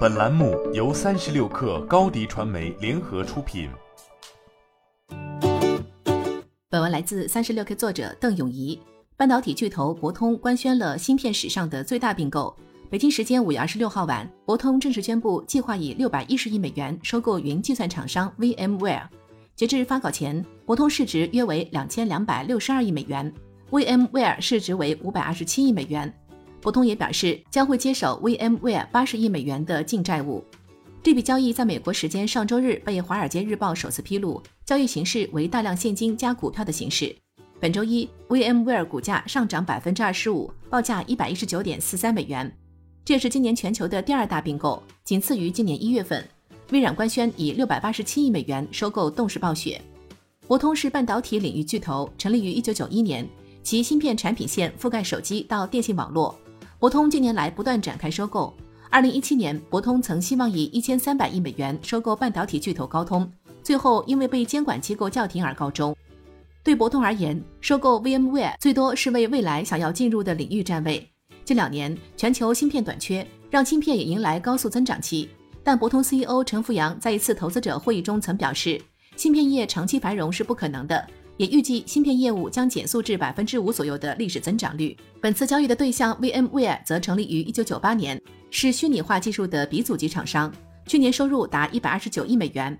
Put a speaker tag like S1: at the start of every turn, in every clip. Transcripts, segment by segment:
S1: 本栏目由三十六氪高低传媒联合出品。
S2: 本文来自三十六氪作者邓永怡。半导体巨头博通官宣了芯片史上的最大并购。北京时间五月二十六号晚，博通正式宣布计划以六百一十亿美元收购云计算厂商 VMware。截至发稿前，博通市值约为两千两百六十二亿美元，VMware 市值为五百二十七亿美元。博通也表示将会接手 VMware 八十亿美元的净债务。这笔交易在美国时间上周日被《华尔街日报》首次披露，交易形式为大量现金加股票的形式。本周一，VMware 股价上涨百分之二十五，报价一百一十九点四三美元。这也是今年全球的第二大并购，仅次于今年一月份，微软官宣以六百八十七亿美元收购动视暴雪。博通是半导体领域巨头，成立于一九九一年，其芯片产品线覆盖手机到电信网络。博通近年来不断展开收购。二零一七年，博通曾希望以一千三百亿美元收购半导体巨头高通，最后因为被监管机构叫停而告终。对博通而言，收购 VMware 最多是为未来想要进入的领域占位。近两年，全球芯片短缺，让芯片也迎来高速增长期。但博通 CEO 陈福阳在一次投资者会议中曾表示，芯片业长期繁荣是不可能的，也预计芯片业务将减速至百分之五左右的历史增长率。本次交易的对象 VMware 则成立于一九九八年，是虚拟化技术的鼻祖级厂商，去年收入达一百二十九亿美元。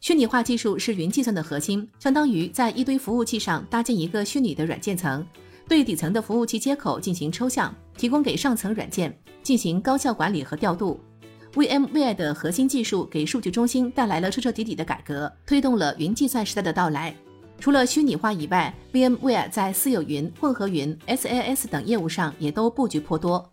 S2: 虚拟化技术是云计算的核心，相当于在一堆服务器上搭建一个虚拟的软件层。对底层的服务器接口进行抽象，提供给上层软件进行高效管理和调度。VMware 的核心技术给数据中心带来了彻彻底底的改革，推动了云计算时代的到来。除了虚拟化以外，VMware 在私有云、混合云、SaaS 等业务上也都布局颇多。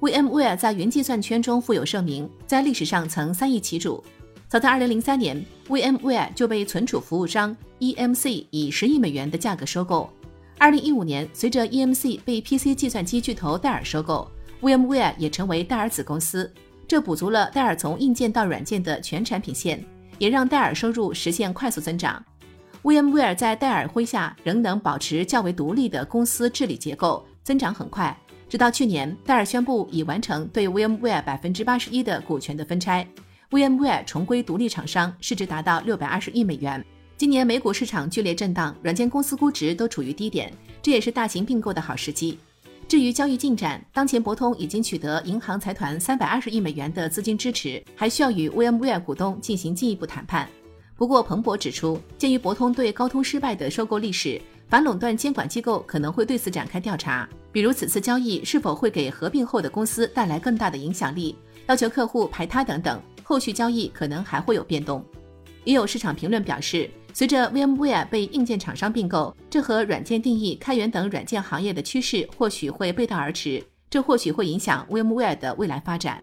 S2: VMware 在云计算圈中富有盛名，在历史上曾三易其主。早在2003年，VMware 就被存储服务商 EMC 以十亿美元的价格收购。二零一五年，随着 EMC 被 PC 计算机巨头戴尔收购，VMware 也成为戴尔子公司，这补足了戴尔从硬件到软件的全产品线，也让戴尔收入实现快速增长。VMware 在戴尔麾下仍能保持较为独立的公司治理结构，增长很快。直到去年，戴尔宣布已完成对 VMware 百分之八十一的股权的分拆，VMware 重归独立厂商，市值达到六百二十亿美元。今年美股市场剧烈震荡，软件公司估值都处于低点，这也是大型并购的好时机。至于交易进展，当前博通已经取得银行财团三百二十亿美元的资金支持，还需要与 VMware 股东进行进一步谈判。不过，彭博指出，鉴于博通对高通失败的收购历史，反垄断监管机构可能会对此展开调查，比如此次交易是否会给合并后的公司带来更大的影响力，要求客户排他等等。后续交易可能还会有变动。也有市场评论表示。随着 VMware 被硬件厂商并购，这和软件定义、开源等软件行业的趋势或许会背道而驰，这或许会影响 VMware 的未来发展。